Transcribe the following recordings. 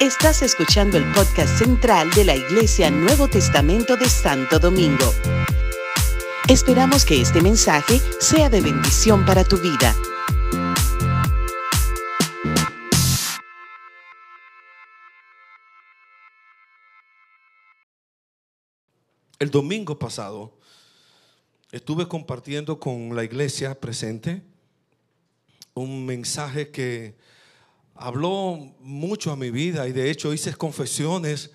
Estás escuchando el podcast central de la Iglesia Nuevo Testamento de Santo Domingo. Esperamos que este mensaje sea de bendición para tu vida. El domingo pasado estuve compartiendo con la iglesia presente un mensaje que habló mucho a mi vida y de hecho hice confesiones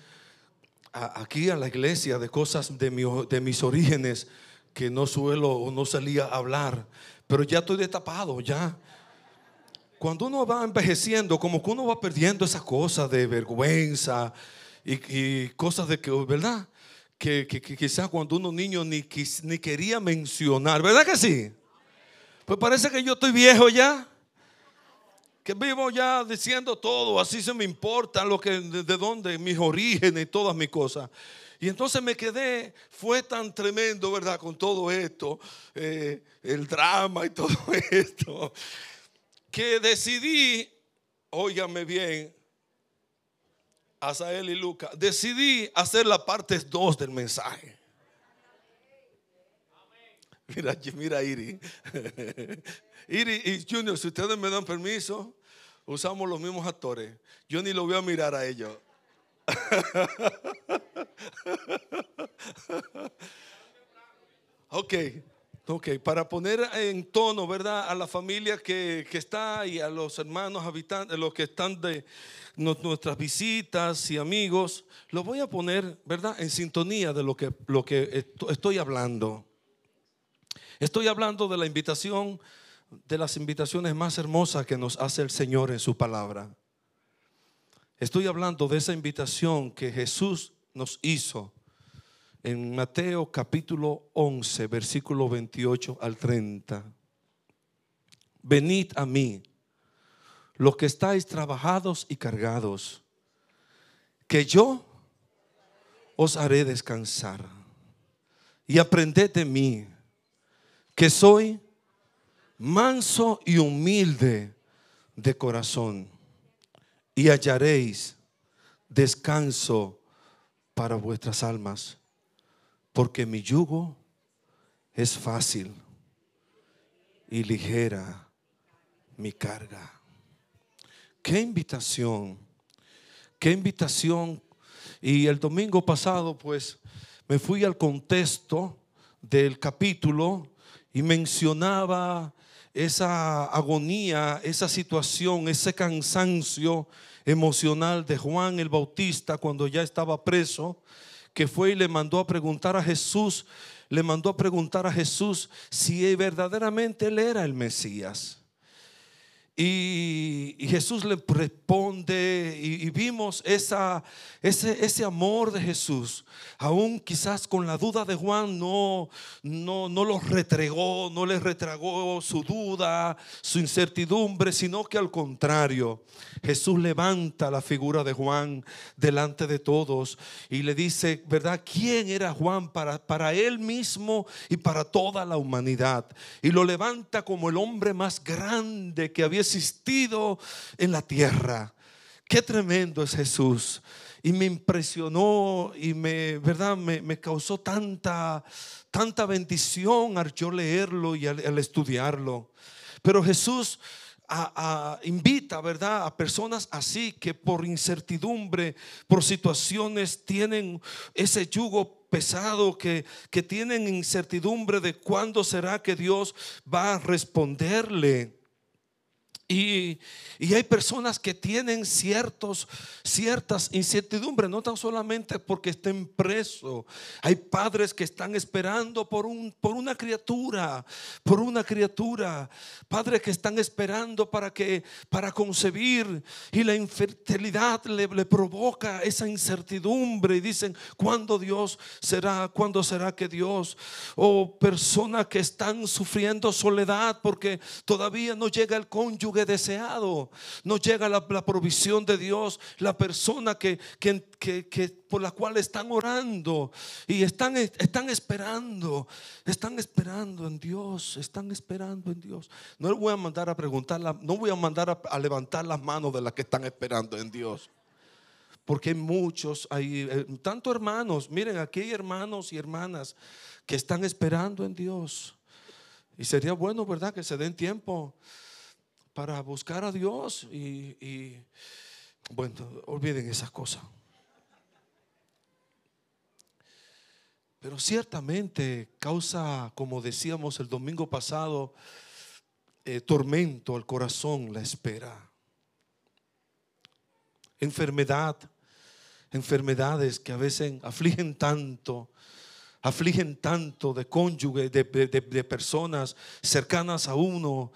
aquí a la iglesia de cosas de, de mis orígenes que no suelo o no salía a hablar, pero ya estoy destapado, ya. Cuando uno va envejeciendo, como que uno va perdiendo esas cosas de vergüenza y, y cosas de que, ¿verdad? que, quizás cuando uno niño ni, ni quería mencionar, ¿verdad que sí? Pues parece que yo estoy viejo ya. Vivo ya diciendo todo, así se me importa lo que, de, dónde, mis orígenes y todas mis cosas. Y entonces me quedé, fue tan tremendo, ¿verdad? Con todo esto, eh, el drama y todo esto, que decidí, óigame bien, Asael y Lucas, decidí hacer la parte 2 del mensaje. Mira, mira Iri. Iri y Junior, si ustedes me dan permiso, usamos los mismos actores. Yo ni lo voy a mirar a ellos. ok, ok, para poner en tono, ¿verdad? A la familia que, que está y a los hermanos habitantes, los que están de, nuestras visitas y amigos, lo voy a poner, ¿verdad?, en sintonía de lo que, lo que estoy hablando. Estoy hablando de la invitación, de las invitaciones más hermosas que nos hace el Señor en su palabra. Estoy hablando de esa invitación que Jesús nos hizo en Mateo capítulo 11, versículo 28 al 30. Venid a mí los que estáis trabajados y cargados, que yo os haré descansar. Y aprended de mí, que soy manso y humilde de corazón, y hallaréis descanso para vuestras almas, porque mi yugo es fácil y ligera mi carga. Qué invitación, qué invitación. Y el domingo pasado, pues, me fui al contexto del capítulo y mencionaba esa agonía, esa situación, ese cansancio emocional de Juan el Bautista cuando ya estaba preso, que fue y le mandó a preguntar a Jesús, le mandó a preguntar a Jesús si verdaderamente él era el Mesías. Y, Jesús le responde y, vimos ese, ese, amor de Jesús. Aún quizás con la duda de Juan no, no, no lo retregó, no le retragó su duda, su incertidumbre, sino que al contrario, Jesús levanta la figura de Juan delante de todos y le dice, ¿verdad? ¿Quién era Juan para, para él mismo y para toda la humanidad? Y lo levanta como el hombre más grande que había existido en la tierra. Qué tremendo es Jesús. Y me impresionó y me, ¿verdad? Me, causó tanta, tanta bendición al yo leerlo y al, estudiarlo. Pero Jesús invita, ¿verdad? A personas así que por incertidumbre, por situaciones tienen ese yugo pesado, que, que tienen incertidumbre de cuándo será que Dios va a responderle. Y, hay personas que tienen ciertos, ciertas incertidumbres, no tan solamente porque estén presos. Hay padres que están esperando por, un, por una criatura, por una criatura. Padres que están esperando para, que, para concebir y la infertilidad le, le provoca esa incertidumbre y dicen, ¿cuándo Dios será? ¿Cuándo será que Dios? O personas que están sufriendo soledad porque todavía no llega el cónyuge deseado, no llega la, provisión de Dios, la persona que, que, que, por la cual están orando y están, están esperando, están esperando en Dios, están esperando en Dios. No le voy a mandar a preguntar, no voy a mandar a, a levantar las manos de las que están esperando en Dios. Porque hay muchos, hay eh, tanto hermanos, miren, aquí hay hermanos y hermanas que están esperando en Dios. Y sería bueno, ¿verdad? Que se den tiempo para buscar a Dios y, bueno, olviden esas cosas. Pero ciertamente causa, como decíamos el domingo pasado, eh, tormento al corazón la espera. Enfermedad, enfermedades que a veces afligen tanto, afligen tanto de cónyuge, de, personas cercanas a uno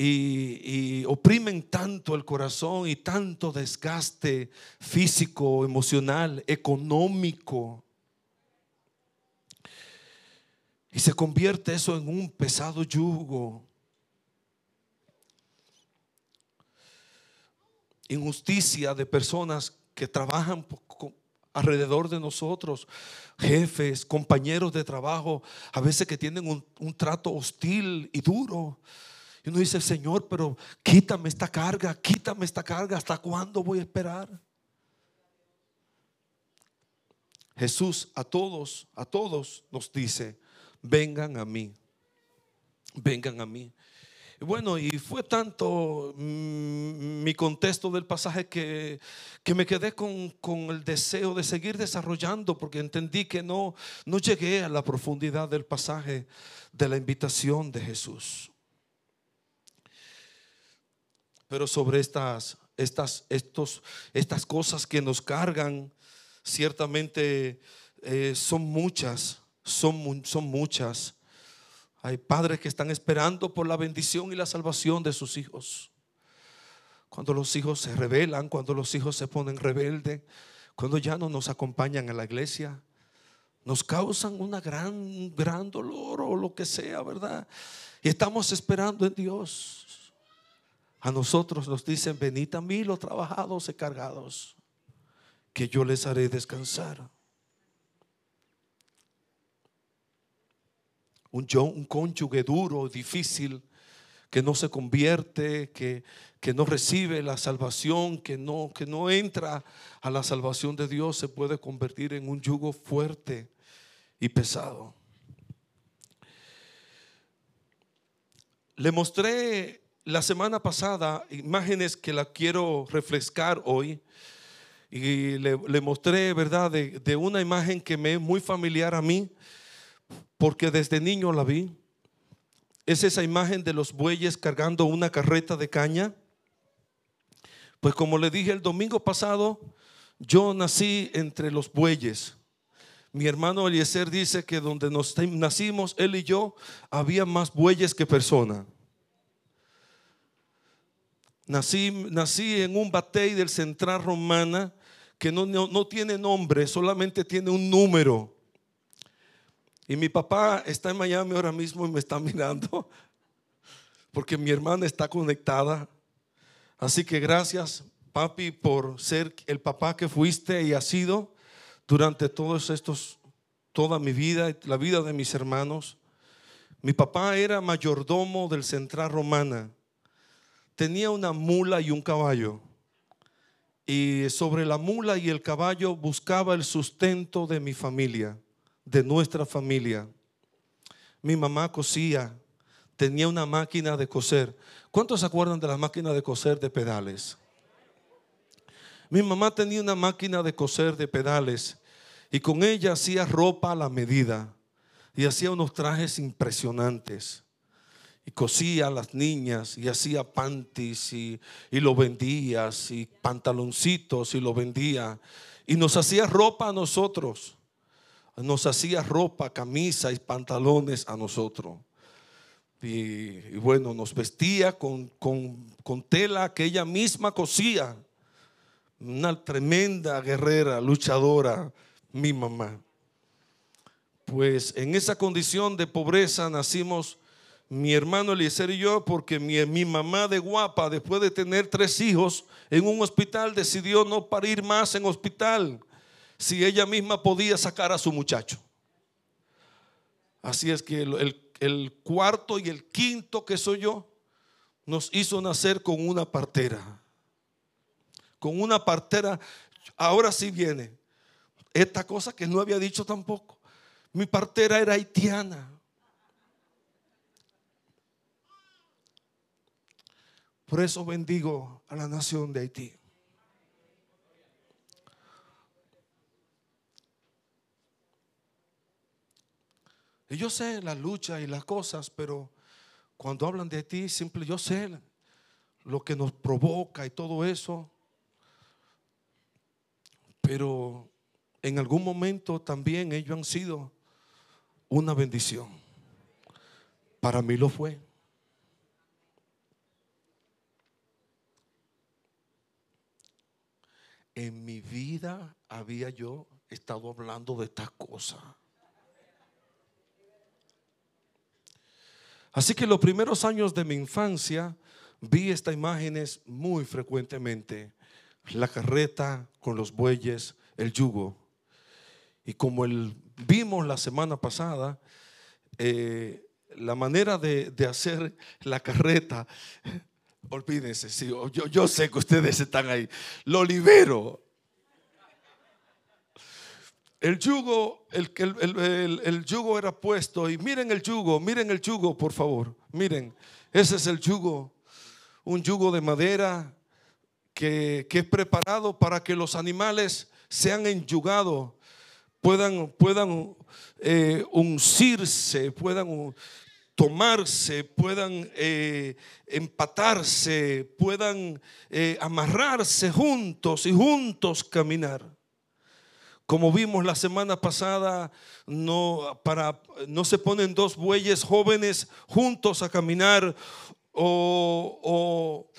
y, oprimen tanto el corazón y tanto desgaste físico, emocional, económico. Y se convierte eso en un pesado yugo. Injusticia de personas que trabajan alrededor de nosotros, jefes, compañeros de trabajo, a veces que tienen un, trato hostil y duro. Y uno dice, Señor, pero quítame esta carga, quítame esta carga, ¿hasta cuándo voy a esperar? Jesús a todos, a todos nos dice, vengan a mí, vengan a mí. Bueno, y fue tanto mm, mi contexto del pasaje que, que me quedé con, con, el deseo de seguir desarrollando porque entendí que no, no llegué a la profundidad del pasaje de la invitación de Jesús. Pero sobre estas, estas, estos, estas cosas que nos cargan, ciertamente eh, son muchas, son, son muchas. Hay padres que están esperando por la bendición y la salvación de sus hijos. Cuando los hijos se rebelan, cuando los hijos se ponen rebeldes, cuando ya no nos acompañan a la iglesia, nos causan una gran, gran dolor o lo que sea, ¿verdad? Y estamos esperando en Dios. A nosotros nos dicen, venid a mí los trabajados y cargados, que yo les haré descansar. un, un cónyuge duro, difícil, que no se convierte, que, que no recibe la salvación, que no, que no entra a la salvación de Dios, se puede convertir en un yugo fuerte y pesado. Le mostré la semana pasada imágenes que la quiero refrescar hoy. Y le, mostré, ¿verdad?, de, de, una imagen que me es muy familiar a mí porque desde niño la vi. Es esa imagen de los bueyes cargando una carreta de caña. Pues como le dije el domingo pasado, yo nací entre los bueyes. Mi hermano Eliezer dice que donde nos nacimos, él y yo, había más bueyes que personas. Nací, nací en un batey del Central Romana que no, no, no tiene nombre, solamente tiene un número. Y mi papá está en Miami ahora mismo y me está mirando porque mi hermana está conectada. Así que gracias, papi, por ser el papá que fuiste y has sido durante todos estos, toda mi vida, la vida de mis hermanos. Mi papá era mayordomo del Central Romana. Tenía una mula y un caballo. Y sobre la mula y el caballo buscaba el sustento de mi familia de nuestra familia. Mi mamá cosía, tenía una máquina de coser. ¿Cuántos se acuerdan de la máquina de coser de pedales? Mi mamá tenía una máquina de coser de pedales y con ella hacía ropa a la medida y hacía unos trajes impresionantes. Y cosía a las niñas y hacía panties y, y lo vendía, y pantaloncitos y lo vendía. Y nos hacía ropa a nosotros nos hacía ropa, camisa y pantalones a nosotros. Y, bueno, nos vestía con, con, tela que ella misma cosía. Una tremenda guerrera, luchadora, mi mamá. Pues en esa condición de pobreza nacimos mi hermano Eliezer y yo, porque mi, mi, mamá de guapa, después de tener tres hijos en un hospital, decidió no parir más en hospital, si ella misma podía sacar a su muchacho. Así es que el, el cuarto y el quinto que soy yo, nos hizo nacer con una partera. Con una partera, ahora sí viene. Esta cosa que no había dicho tampoco. Mi partera era haitiana. Por eso bendigo a la nación de Haití. Yo sé la lucha y las cosas, pero cuando hablan de Haití, simple yo sé lo que nos provoca y todo eso. Pero en algún momento también ellos han sido una bendición. Para mí lo fue. En mi vida había yo estado hablando de estas cosas. Así que los primeros años de mi infancia vi estas imágenes muy frecuentemente. La carreta con los bueyes, el yugo. Y como el, vimos la semana pasada, eh, la manera de, hacer la carreta Olvídense, yo, yo sé que ustedes están ahí. Lo libero. El yugo, el, el, el, yugo era puesto y miren el yugo, miren el yugo, por favor. Miren, ese es el yugo, un yugo de madera que, que es preparado para que los animales sean enyugados, puedan, puedan eh, uncirse, puedan tomarse, puedan eh, empatarse, puedan eh, amarrarse juntos y juntos caminar. Como vimos la semana pasada, no, para, no se ponen dos bueyes jóvenes juntos a caminar o, o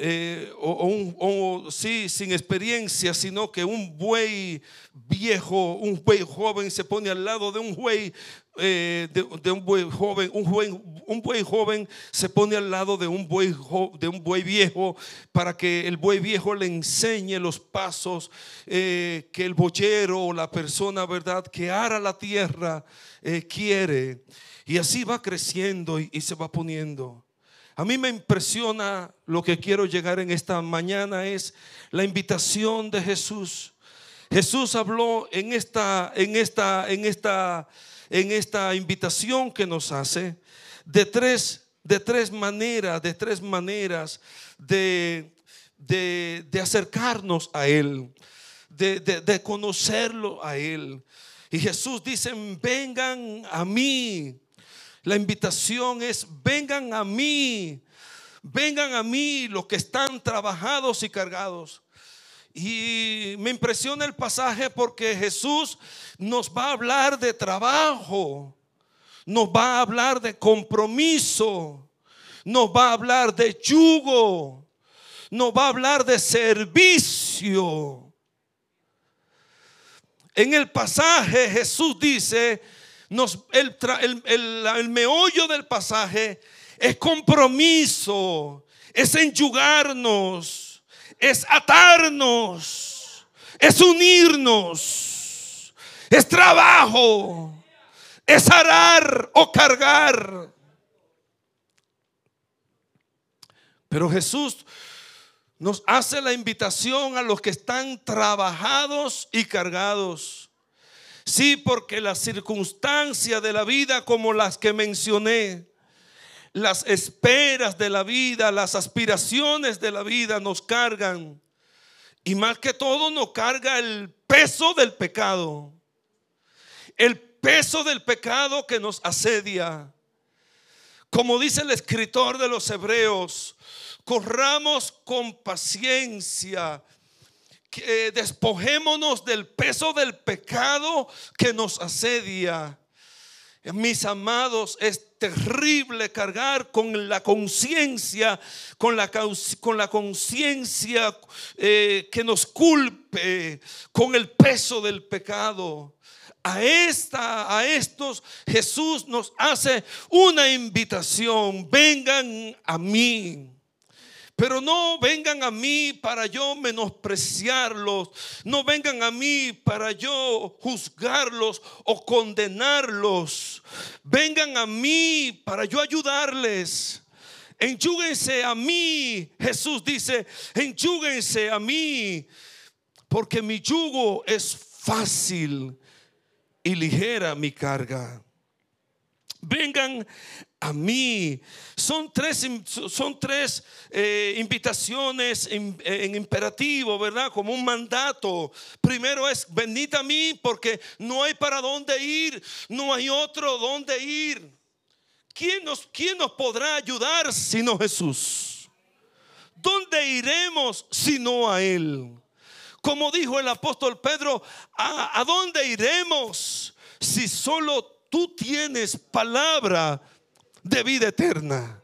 eh, o, sí, sin experiencia, sino que un buey viejo, un buey joven se pone al lado de un buey, eh, de, un joven, un un buey joven se pone al lado de un buey, de un viejo para que el buey viejo le enseñe los pasos eh, que el boyero o la persona, ¿verdad?, que ara la tierra quiere. Y así va creciendo y se va poniendo. A mí me impresiona lo que quiero llegar en esta mañana es la invitación de Jesús. Jesús habló en esta, en esta, en esta, en esta invitación que nos hace de tres, de tres maneras, de tres maneras de, de, acercarnos a Él, de, de conocerlo a Él. Y Jesús dice, vengan a mí la invitación es, vengan a mí, vengan a mí los que están trabajados y cargados. Y me impresiona el pasaje porque Jesús nos va a hablar de trabajo, nos va a hablar de compromiso, nos va a hablar de yugo, nos va a hablar de servicio. En el pasaje Jesús dice, el, meollo del pasaje es compromiso, es enyugarnos, es atarnos, es unirnos, es trabajo, es arar o cargar. Pero Jesús nos hace la invitación a los que están trabajados y cargados. Sí, porque las circunstancias de la vida como las que mencioné, las esperas de la vida, las aspiraciones de la vida nos cargan. Y más que todo nos carga el peso del pecado. El peso del pecado que nos asedia. Como dice el escritor de los hebreos, corramos con paciencia que despojémonos del peso del pecado que nos asedia. Mis amados, es terrible cargar con la conciencia, con la, con la conciencia eh, que nos culpe, con el peso del pecado. a esta, a estos, Jesús nos hace una invitación. Vengan a mí. Pero no vengan a mí para yo menospreciarlos. No vengan a mí para yo juzgarlos o condenarlos. Vengan a mí para yo ayudarles. Enchúguense a mí. Jesús dice, enchúguense a mí. Porque mi yugo es fácil y ligera mi carga. Vengan a mí. Son tres, son tres eh, invitaciones en, en, imperativo, ¿verdad? Como un mandato. Primero es, venid a mí porque no hay para dónde ir, no hay otro dónde ir. ¿Quién nos, quién nos podrá ayudar sino Jesús? ¿Dónde iremos sino a Él? Como dijo el apóstol Pedro, ¿a, a dónde iremos si solo tú tienes palabra de vida eterna?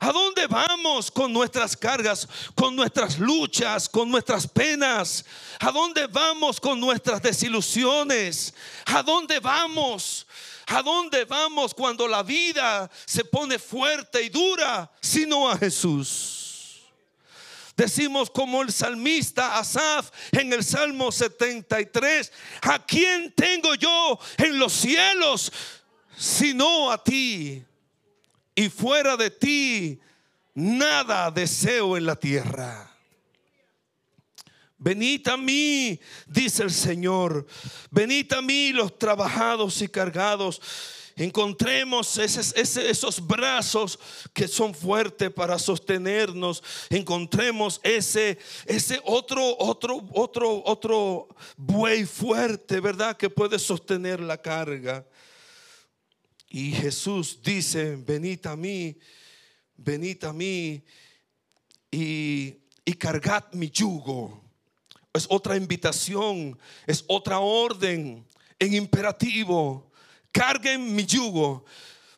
¿A dónde vamos con nuestras cargas, con nuestras luchas, con nuestras penas? ¿A dónde vamos con nuestras desilusiones? ¿A dónde vamos? ¿A dónde vamos cuando la vida se pone fuerte y dura? Sino a Jesús. Decimos como el salmista Asaf en el Salmo 73, ¿a quién tengo yo en los cielos sino a ti? Y fuera de ti nada deseo en la tierra. Venid a mí, dice el Señor. Venid a mí los trabajados y cargados encontremos esos, brazos que son fuertes para sostenernos, encontremos ese, ese otro, otro, otro, otro buey fuerte, ¿verdad? Que puede sostener la carga. Y Jesús dice, venid a mí, venid a mí y, y cargad mi yugo. Es otra invitación, es otra orden en imperativo carguen mi yugo.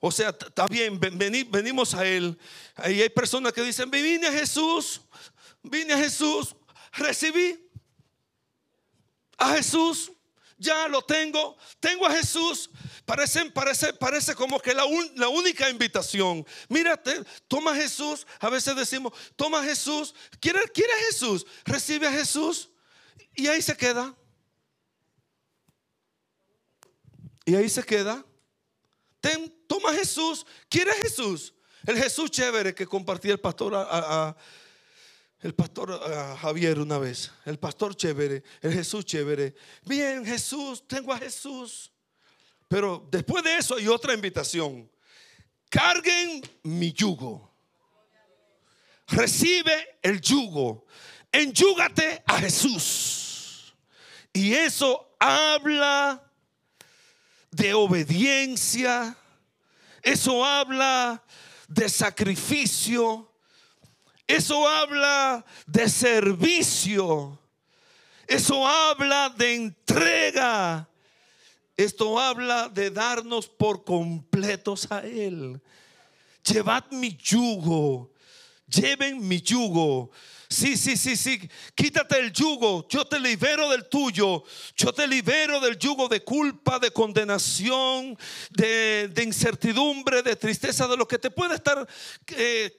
O sea, está bien, venimos a Él. Ahí hay personas que dicen, vine a Jesús, vine a Jesús, recibí a Jesús, ya lo tengo, tengo a Jesús. Parece, parece, parece como que la, la única invitación. Mírate, toma Jesús. A veces decimos, toma Jesús. ¿Quiere, quiere Jesús? Recibe a Jesús. Y ahí se queda. Y ahí se queda. Toma Jesús. ¿Quiere Jesús? El Jesús chévere que compartía el pastor el pastor Javier una vez. El pastor chévere, el Jesús chévere. Bien, Jesús, tengo a Jesús. Pero después de eso hay otra invitación. Carguen mi yugo. Recibe el yugo. Enyúgate a Jesús. Y eso habla de obediencia, eso habla de sacrificio, eso habla de servicio, eso habla de entrega, esto habla de darnos por completos a Él. Llevad mi yugo, lleven mi yugo. Sí, sí, sí, sí. Quítate el yugo. Yo te libero del tuyo. Yo te libero del yugo de culpa, de condenación, de, incertidumbre, de tristeza, de lo que te puede estar eh,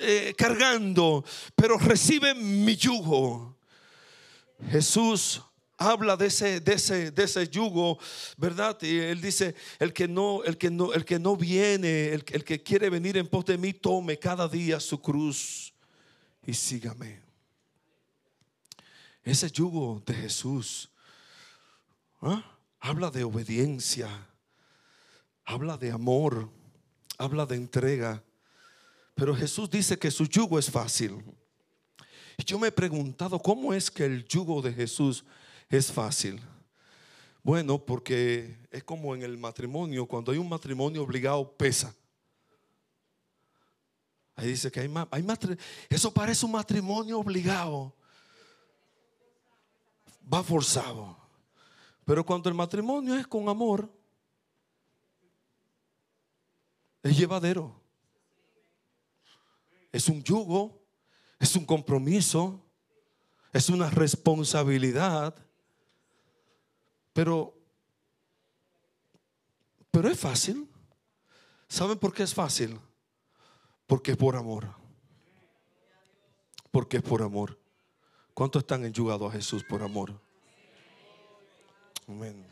eh, cargando. Pero recibe mi yugo. Jesús habla de ese, de ese, de ese yugo, ¿verdad? Y él dice, el que no, el que no, el que no viene, el, el que quiere venir en pos de mí, tome cada día su cruz y sígame. Ese yugo de Jesús ¿ah? habla de obediencia, habla de amor, habla de entrega. Pero Jesús dice que su yugo es fácil. Y yo me he preguntado, ¿cómo es que el yugo de Jesús es fácil? Bueno, porque es como en el matrimonio, cuando hay un matrimonio obligado pesa. Ahí dice que hay, hay eso parece un matrimonio obligado. Va forzado. Pero cuando el matrimonio es con amor, es llevadero. Es un yugo, es un compromiso, es una responsabilidad. Pero Pero es fácil. ¿Saben por qué es fácil? Porque es por amor. Porque es por amor. ¿Cuántos están enyugados a Jesús por amor? Amén.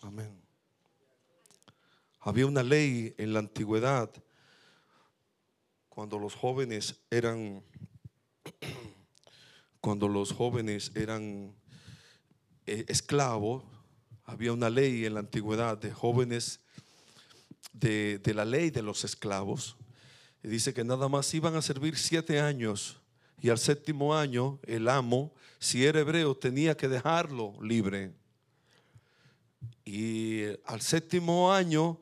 Amén. Había una ley en la antigüedad cuando los jóvenes eran cuando los jóvenes eran eh, esclavos, había una ley en la antigüedad de jóvenes de, de la ley de los esclavos. Y dice que nada más iban a servir siete años y al séptimo año el amo, si era hebreo, tenía que dejarlo libre. Y al séptimo año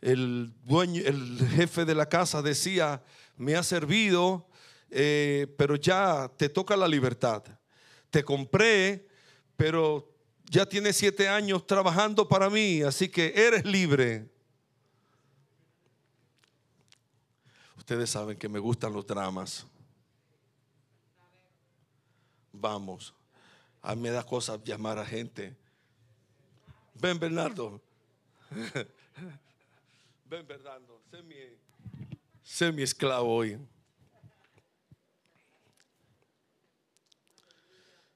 el dueño, el jefe de la casa decía, me ha servido, eh, pero ya te toca la libertad. Te compré, pero ya tienes siete años trabajando para mí, así que eres libre. Ustedes saben que me gustan los dramas. Vamos, a mí me da cosa llamar a gente. Ven, Bernardo. Ven, Bernardo. Sé mi, sé mi esclavo hoy.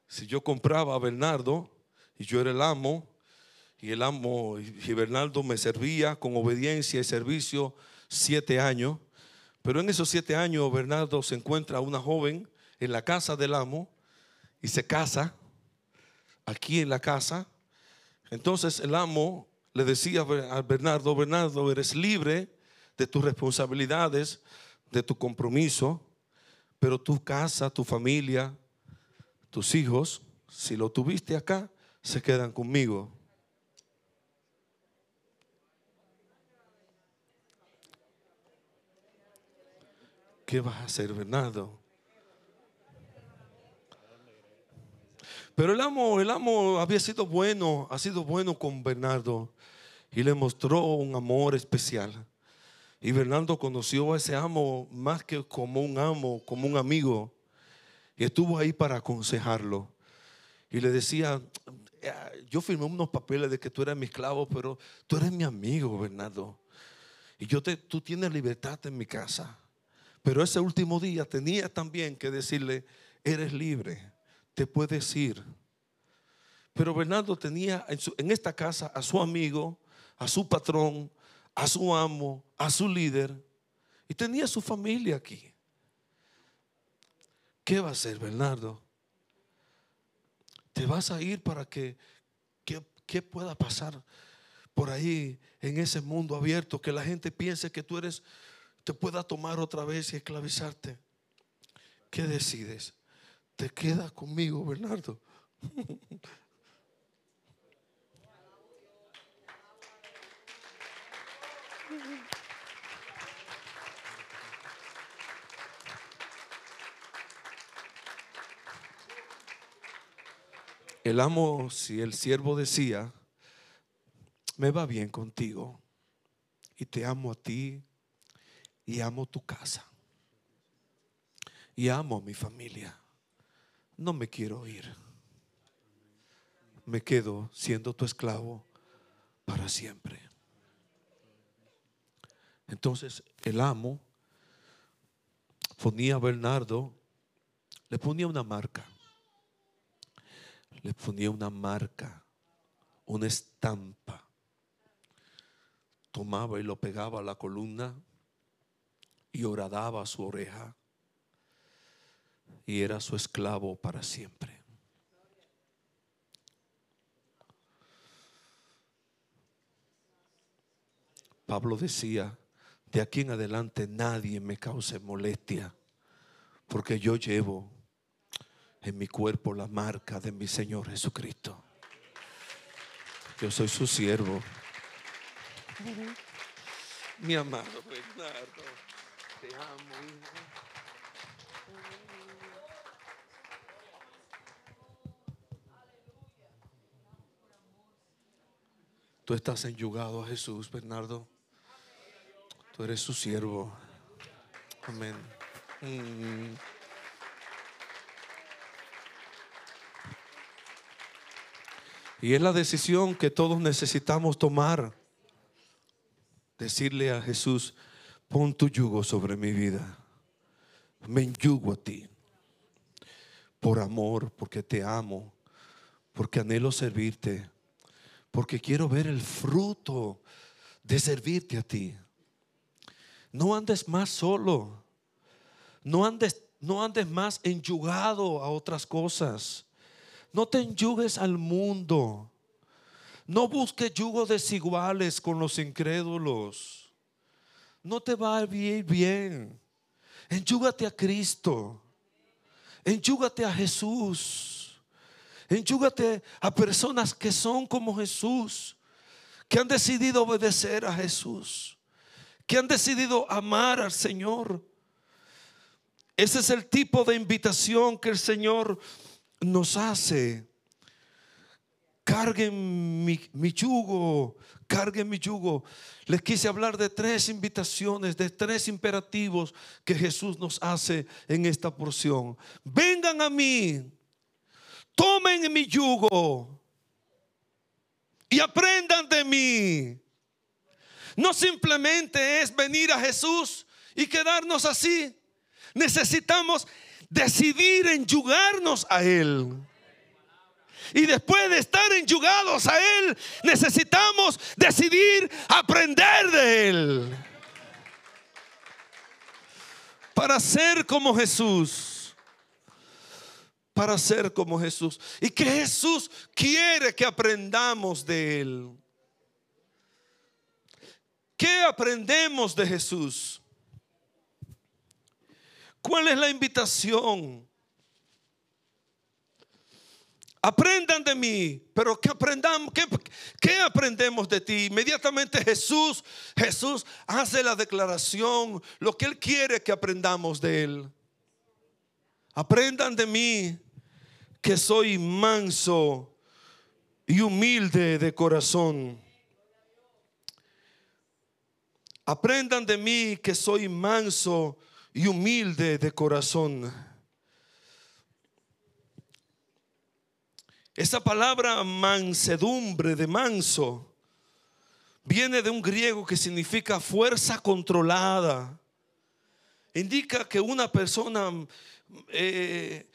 Si yo compraba a Bernardo y yo era el amo, y el amo y Bernardo me servía con obediencia y servicio siete años, pero en esos siete años Bernardo se encuentra una joven en la casa del amo y se casa aquí en la casa. Entonces el amo le decía a Bernardo, Bernardo, eres libre de tus responsabilidades, de tu compromiso, pero tu casa, tu familia, tus hijos, si lo tuviste acá, se quedan conmigo. ¿Qué vas a hacer, Bernardo? Pero el amo, el amo había sido bueno, ha sido bueno con Bernardo y le mostró un amor especial. Y Bernardo conoció a ese amo más que como un amo, como un amigo. Y estuvo ahí para aconsejarlo. Y le decía, yo firmé unos papeles de que tú eres mi esclavo, pero tú eres mi amigo, Bernardo. Y yo te, tú tienes libertad en mi casa. Pero ese último día tenía también que decirle, eres libre, te puedes ir. Pero Bernardo tenía en, en esta casa a su amigo, a su patrón, a su amo, a su líder. Y tenía su familia aquí. ¿Qué va a hacer Bernardo? Te vas a ir para que, ¿qué pueda pasar por ahí en ese mundo abierto, que la gente piense que tú eres, te pueda tomar otra vez y esclavizarte. ¿Qué decides? ¿Te quedas conmigo, Bernardo? El amo, si el siervo decía, me va bien contigo y te amo a ti y amo tu casa y amo a mi familia, no me quiero ir. Me quedo siendo tu esclavo para siempre. Entonces el amo ponía a Bernardo, le ponía una marca le ponía una marca, una estampa. Tomaba y lo pegaba a la columna y horadaba su oreja y era su esclavo para siempre. Pablo decía, de aquí en adelante nadie me cause molestia, porque yo llevo en mi cuerpo la marca de mi Señor Jesucristo. Yo soy su siervo. Mi amado Bernardo, te amo. Tú estás enyugado a Jesús, Bernardo. Tú eres su siervo. Amén. Mm. Y es la decisión que todos necesitamos tomar decirle a Jesús, pon tu yugo sobre mi vida. Me enyugo a ti. Por amor, porque te amo, porque anhelo servirte, porque quiero ver el fruto de servirte a ti. No andes más solo. No andes, no andes más enyugado a otras cosas. No te enyugues al mundo. No busques yugos desiguales con los incrédulos. No te va a ir bien. Enyúgate a Cristo. Enyúgate a Jesús. Enyúgate a personas que son como Jesús, que han decidido obedecer a Jesús, que han decidido amar al Señor. Ese es el tipo de invitación que el Señor nos hace. Carguen mi, yugo, carguen mi yugo. Les quise hablar de tres invitaciones, de tres imperativos que Jesús nos hace en esta porción. Vengan a mí, tomen mi yugo y aprendan de mí. No simplemente es venir a Jesús y quedarnos así. Necesitamos decidir enyugarnos a Él. Y después de estar enyugados a Él, necesitamos decidir aprender de Él. Para ser como Jesús. Para ser como Jesús. Y que Jesús quiere que aprendamos de Él. ¿Qué aprendemos de Jesús? ¿Cuál es la invitación? Aprendan de mí, pero que aprendamos, ¿qué, aprendemos de ti? Inmediatamente Jesús, Jesús hace la declaración, lo que Él quiere que aprendamos de Él. Aprendan de mí que soy manso y humilde de corazón. Aprendan de mí que soy manso y humilde de corazón. Esa palabra mansedumbre de manso viene de un griego que significa fuerza controlada. Indica que una persona eh,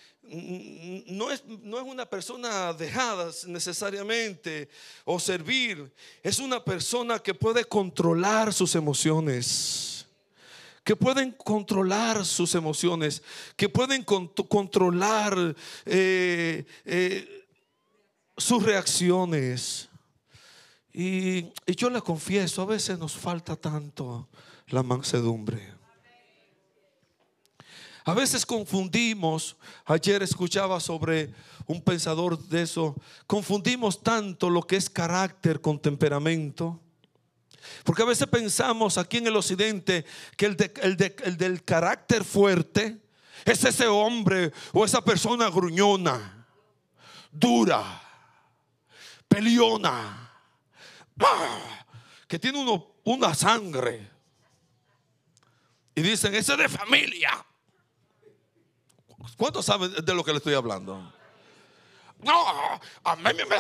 no, es, no es una persona dejada necesariamente o servir, es una persona que puede controlar sus emociones que pueden controlar sus emociones, que pueden controlar eh, eh, sus reacciones. Y, yo le confieso, a veces nos falta tanto la mansedumbre. A veces confundimos, ayer escuchaba sobre un pensador de eso, confundimos tanto lo que es carácter con temperamento. Porque a veces pensamos aquí en el occidente que el, el del carácter fuerte es ese hombre o esa persona gruñona, dura, peliona, que tiene una sangre. Y dicen, ese es de familia. ¿Cuántos saben de lo que le estoy hablando? No, a mí me.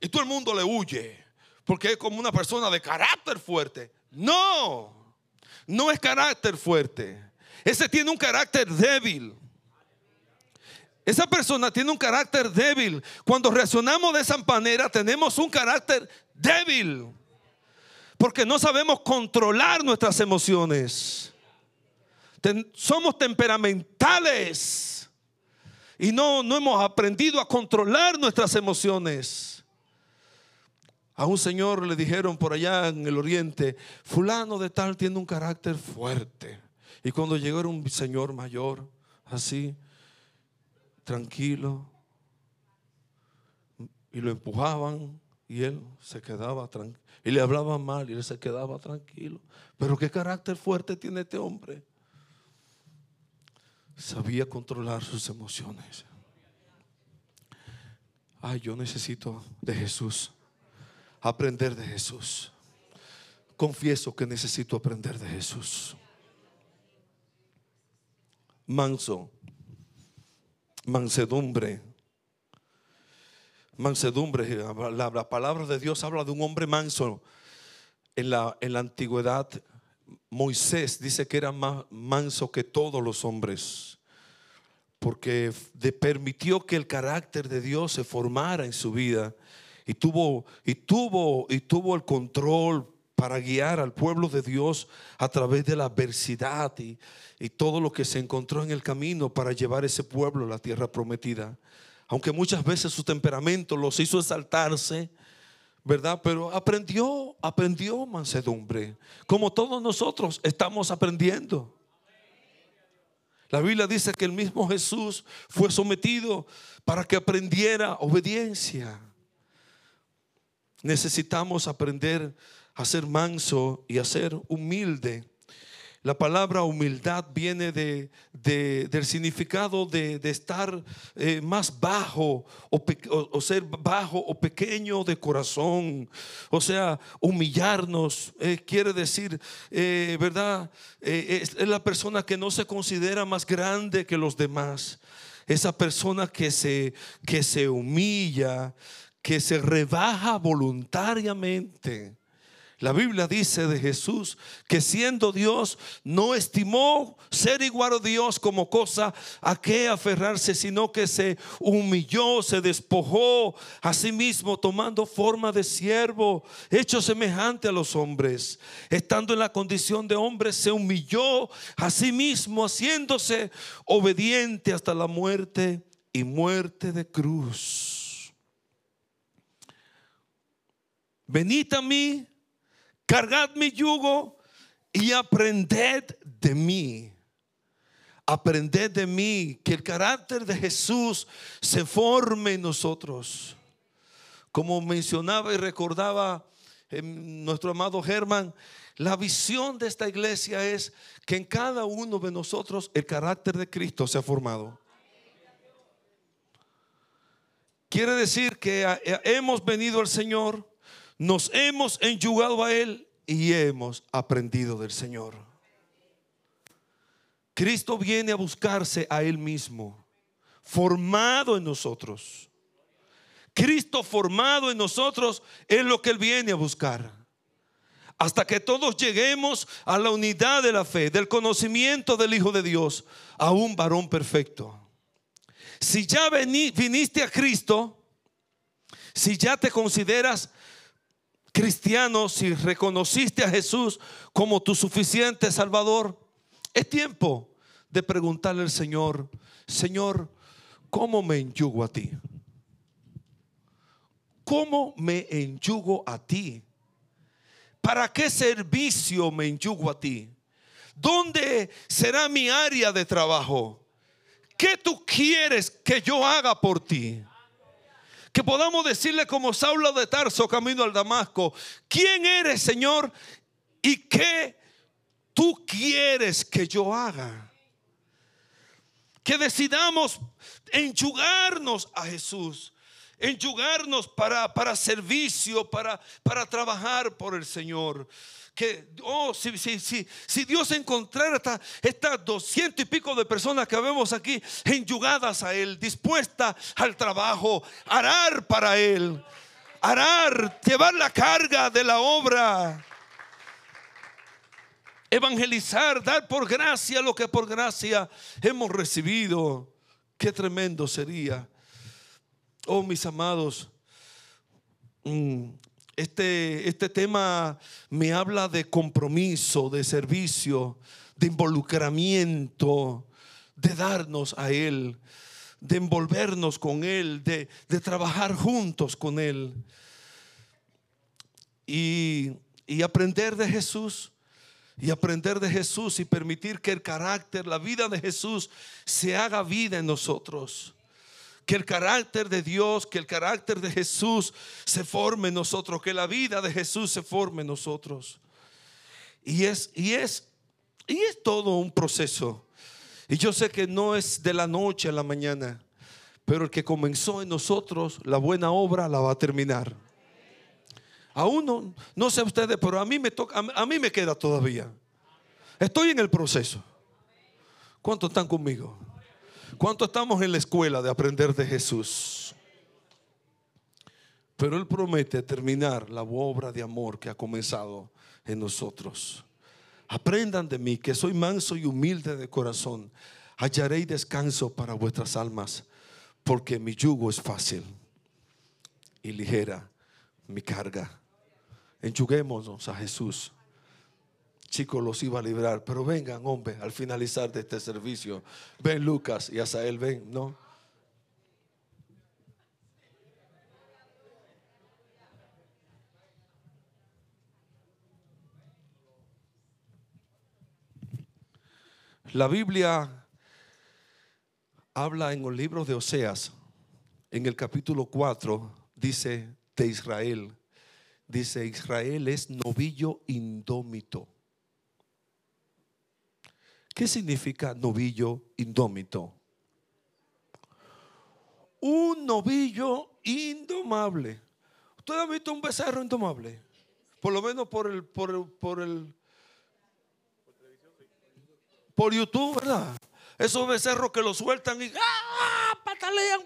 Y todo el mundo le huye, porque es como una persona de carácter fuerte. No, no es carácter fuerte. Ese tiene un carácter débil. Esa persona tiene un carácter débil. Cuando reaccionamos de esa manera, tenemos un carácter débil. Porque no sabemos controlar nuestras emociones. somos temperamentales. Y no, no hemos aprendido a controlar nuestras emociones. A un señor le dijeron por allá en el oriente, fulano de tal tiene un carácter fuerte. Y cuando llegó era un señor mayor, así, tranquilo. Y lo empujaban y él se quedaba tranquilo. Y le hablaban mal y él se quedaba tranquilo. Pero qué carácter fuerte tiene este hombre. Sabía controlar sus emociones. Ay, yo necesito de Jesús. Aprender de Jesús. Confieso que necesito aprender de Jesús. Manso mansedumbre. Mansedumbre, la, palabra de Dios habla de un hombre manso. en la, en la antigüedad Moisés dice que era más manso que todos los hombres, porque permitió que el carácter de Dios se formara en su vida y tuvo, y tuvo, y tuvo el control para guiar al pueblo de Dios a través de la adversidad y, y todo lo que se encontró en el camino para llevar ese pueblo a la tierra prometida. Aunque muchas veces su temperamento los hizo exaltarse, ¿verdad? Pero aprendió, aprendió mansedumbre. Como todos nosotros estamos aprendiendo. La Biblia dice que el mismo Jesús fue sometido para que aprendiera obediencia. Necesitamos aprender a ser manso y a ser humilde. La palabra humildad viene de, del significado de, estar eh, más bajo o, ser bajo o pequeño de corazón. O sea, humillarnos eh, quiere decir, eh, ¿verdad? es la persona que no se considera más grande que los demás. Esa persona que se, que se humilla, que se rebaja voluntariamente la Biblia dice de Jesús que siendo Dios no estimó ser igual a Dios como cosa a que aferrarse, sino que se humilló, se despojó a sí mismo tomando forma de siervo, hecho semejante a los hombres. Estando en la condición de hombre, se humilló a sí mismo, haciéndose obediente hasta la muerte y muerte de cruz. Venid a mí cargad mi yugo y aprended de mí. Aprended de mí, que el carácter de Jesús se forme en nosotros. Como mencionaba y recordaba nuestro amado Germán, la visión de esta iglesia es que en cada uno de nosotros el carácter de Cristo se ha formado. Quiere decir que hemos venido al Señor nos hemos enyugado a Él y hemos aprendido del Señor. Cristo viene a buscarse a Él mismo, formado en nosotros. Cristo formado en nosotros es lo que Él viene a buscar. Hasta que todos lleguemos a la unidad de la fe, del conocimiento del Hijo de Dios, a un varón perfecto. Si ya viniste a Cristo, si ya te consideras cristiano, si reconociste a Jesús como tu suficiente Salvador, es tiempo de preguntarle al Señor, Señor, ¿cómo me enyugo a ti? ¿Cómo me enyugo a ti? ¿Para qué servicio me enyugo a ti? ¿Dónde será mi área de trabajo? ¿Qué tú quieres que yo haga por ti? Que podamos decirle como Saulo de Tarso camino al Damasco, ¿quién eres Señor? ¿Y qué tú quieres que yo haga? Que decidamos enchugarnos a Jesús, enchugarnos para, para servicio, para, para trabajar por el Señor que, oh, si, si, si, si Dios encontrara estas doscientos y pico de personas que vemos aquí enyugadas a Él, dispuestas al trabajo, arar para Él, arar, llevar la carga de la obra, evangelizar, dar por gracia lo que por gracia hemos recibido. Qué tremendo sería. Oh, mis amados, mm, este, este tema me habla de compromiso, de servicio, de involucramiento, de darnos a Él, de envolvernos con Él, de, de trabajar juntos con Él. Y, y aprender de Jesús y aprender de Jesús y permitir que el carácter, la vida de Jesús se haga vida en nosotros que el carácter de Dios, que el carácter de Jesús se forme en nosotros, que la vida de Jesús se forme en nosotros. Y es, y es, y es todo un proceso. Y yo sé que no es de la noche a la mañana, pero el que comenzó en nosotros la buena obra la va a terminar. Aún no, no sé ustedes, pero a mí me toca, a mí me queda todavía. Estoy en el proceso. ¿Cuántos están conmigo? ¿Cuánto estamos en la escuela de aprender de Jesús? Pero Él promete terminar la obra de amor que ha comenzado en nosotros. Aprendan de mí que soy manso y humilde de corazón. Hallaréis descanso para vuestras almas, porque mi yugo es fácil y ligera mi carga. Enjuguémonos a Jesús. Chicos, los iba a librar, pero vengan, hombre, al finalizar de este servicio. Ven Lucas y Asael, ven, ¿no? La Biblia habla en los libros de Oseas, en el capítulo 4, dice de Israel, dice Israel es novillo indómito. ¿Qué significa novillo indómito? Un novillo indomable. ¿Usted ha visto un becerro indomable? Por lo menos por el, por el, por el, por YouTube, ¿verdad? Esos becerros que lo sueltan y ¡ah! patalean.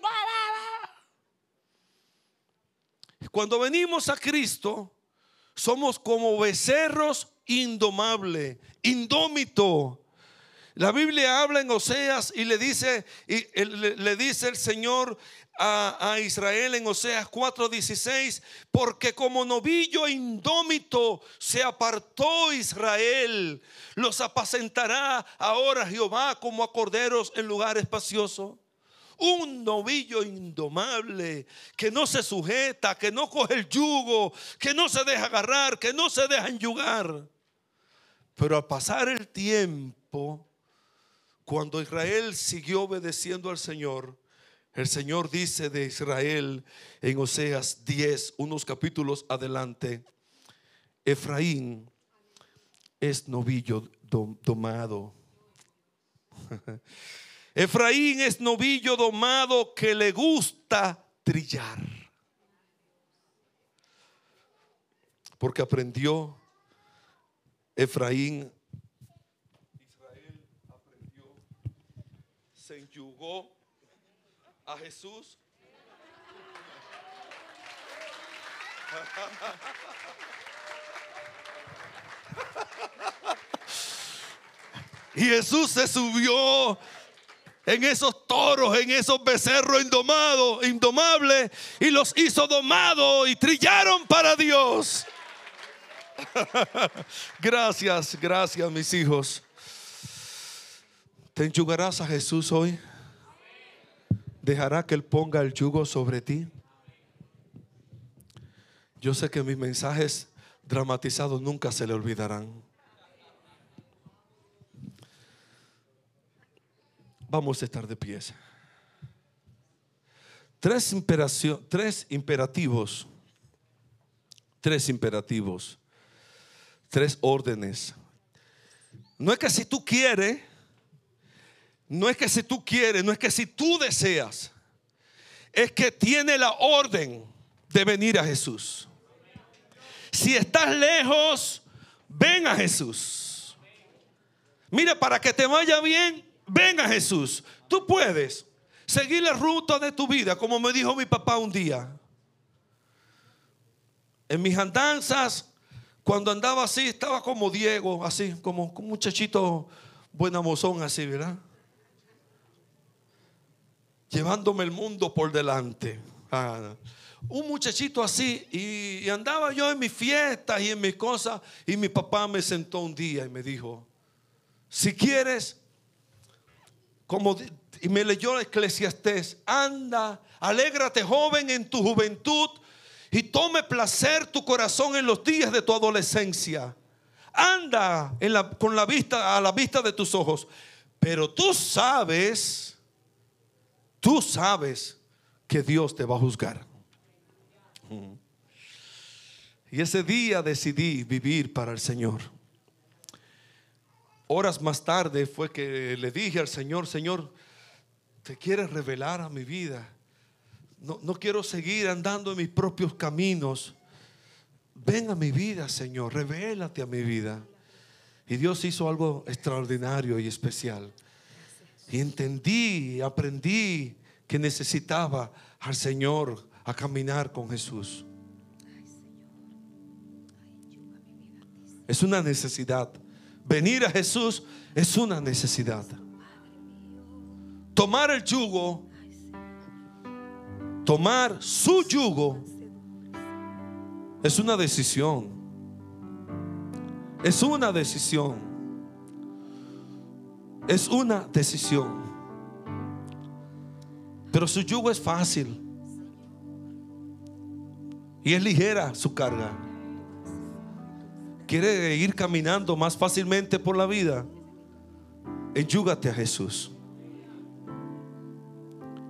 Cuando venimos a Cristo, somos como becerros indomables, indómito. La Biblia habla en Oseas y le dice, y le, dice el Señor a, a, Israel en Oseas 4:16, porque como novillo indómito se apartó Israel, los apacentará ahora Jehová como a corderos en lugar espacioso. Un novillo indomable que no se sujeta, que no coge el yugo, que no se deja agarrar, que no se deja enyugar. Pero al pasar el tiempo, cuando Israel siguió obedeciendo al Señor, el Señor dice de Israel en Oseas 10, unos capítulos adelante, Efraín es novillo domado. Efraín es novillo domado que le gusta trillar. Porque aprendió Efraín a Jesús. Y Jesús se subió en esos toros, en esos becerros indomados, indomables, y los hizo domados y trillaron para Dios. gracias, gracias, mis hijos. ¿Te enjugarás a Jesús hoy? ¿Dejará que Él ponga el yugo sobre ti? Yo sé que mis mensajes dramatizados nunca se le olvidarán. Vamos a estar de pies. Tres, tres imperativos, tres imperativos, tres órdenes. No es que si tú quieres, no es que si tú quieres, no es que si tú deseas, es que tiene la orden de venir a Jesús. Si estás lejos, ven a Jesús. Mira, para que te vaya bien, ven a Jesús. Tú puedes seguir la ruta de tu vida, como me dijo mi papá un día. En mis andanzas, cuando andaba así, estaba como Diego, así, como un muchachito buena mozón, así, ¿verdad? Llevándome el mundo por delante. Ah, un muchachito así y, andaba yo en mis fiestas y en mis cosas y mi papá me sentó un día y me dijo, si quieres, como y me leyó Eclesiastés, anda, alégrate joven en tu juventud y tome placer tu corazón en los días de tu adolescencia. Anda con la vista a la vista de tus ojos, pero tú sabes tú sabes que Dios te va a juzgar. Y ese día decidí vivir para el Señor. Horas más tarde fue que le dije al Señor, Señor, te quieres revelar a mi vida. No, no quiero seguir andando en mis propios caminos. Ven a mi vida, Señor, revélate a mi vida. Y Dios hizo algo extraordinario y especial. Y entendí, aprendí que necesitaba al Señor a caminar con Jesús. Es una necesidad. Venir a Jesús es una necesidad. Tomar el yugo, tomar su yugo, es una decisión. Es una decisión. Es una decisión. Pero su yugo es fácil. Y es ligera su carga. Quiere ir caminando más fácilmente por la vida. Enjúgate a Jesús.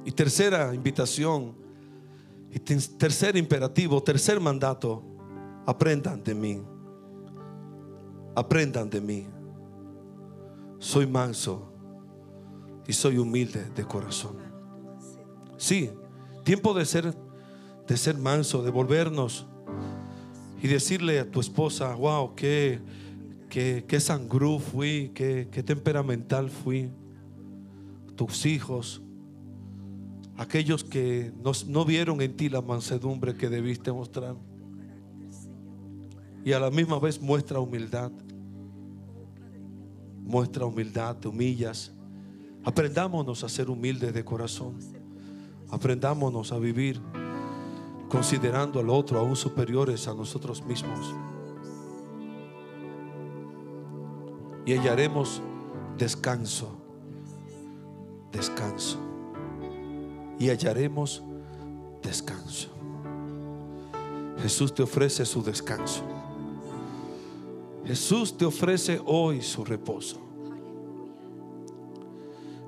Y tercera invitación, y tercer imperativo, tercer mandato, aprendan de mí. Aprendan de mí. Soy manso y soy humilde de corazón. Sí, tiempo de ser de ser manso, de volvernos y decirle a tu esposa, wow, qué, qué, qué sangrú fui, qué, qué temperamental fui. Tus hijos, aquellos que no, no vieron en ti la mansedumbre que debiste mostrar. Y a la misma vez muestra humildad. Muestra humildad, te humillas. Aprendámonos a ser humildes de corazón. Aprendámonos a vivir considerando al otro aún superiores a nosotros mismos. Y hallaremos descanso, descanso. Y hallaremos descanso. Jesús te ofrece su descanso. Jesús te ofrece hoy su reposo.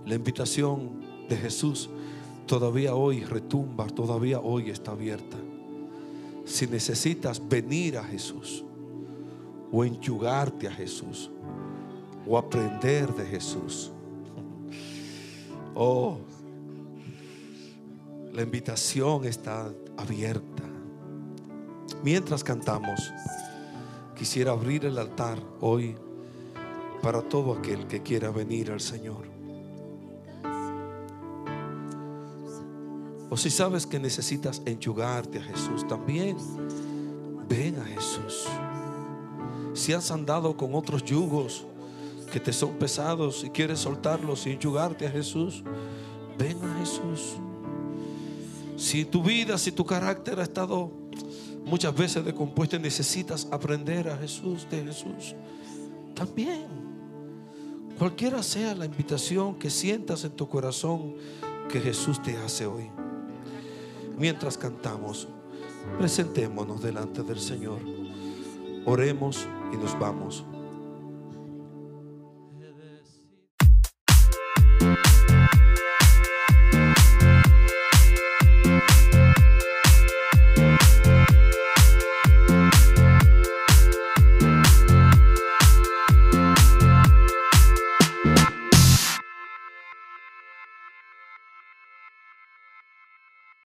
La invitación de Jesús todavía hoy retumba, todavía hoy está abierta. Si necesitas venir a Jesús o enchugarte a Jesús o aprender de Jesús. Oh, la invitación está abierta. Mientras cantamos, quisiera abrir el altar hoy para todo aquel que quiera venir al Señor. O si sabes que necesitas enchugarte a Jesús, también ven a Jesús. Si has andado con otros yugos que te son pesados y quieres soltarlos y enchugarte a Jesús, ven a Jesús. Si tu vida, si tu carácter ha estado muchas veces decompuesto y necesitas aprender a Jesús, de Jesús, también. Cualquiera sea la invitación que sientas en tu corazón que Jesús te hace hoy mientras cantamos, presentémonos delante del Señor. Oremos y nos vamos.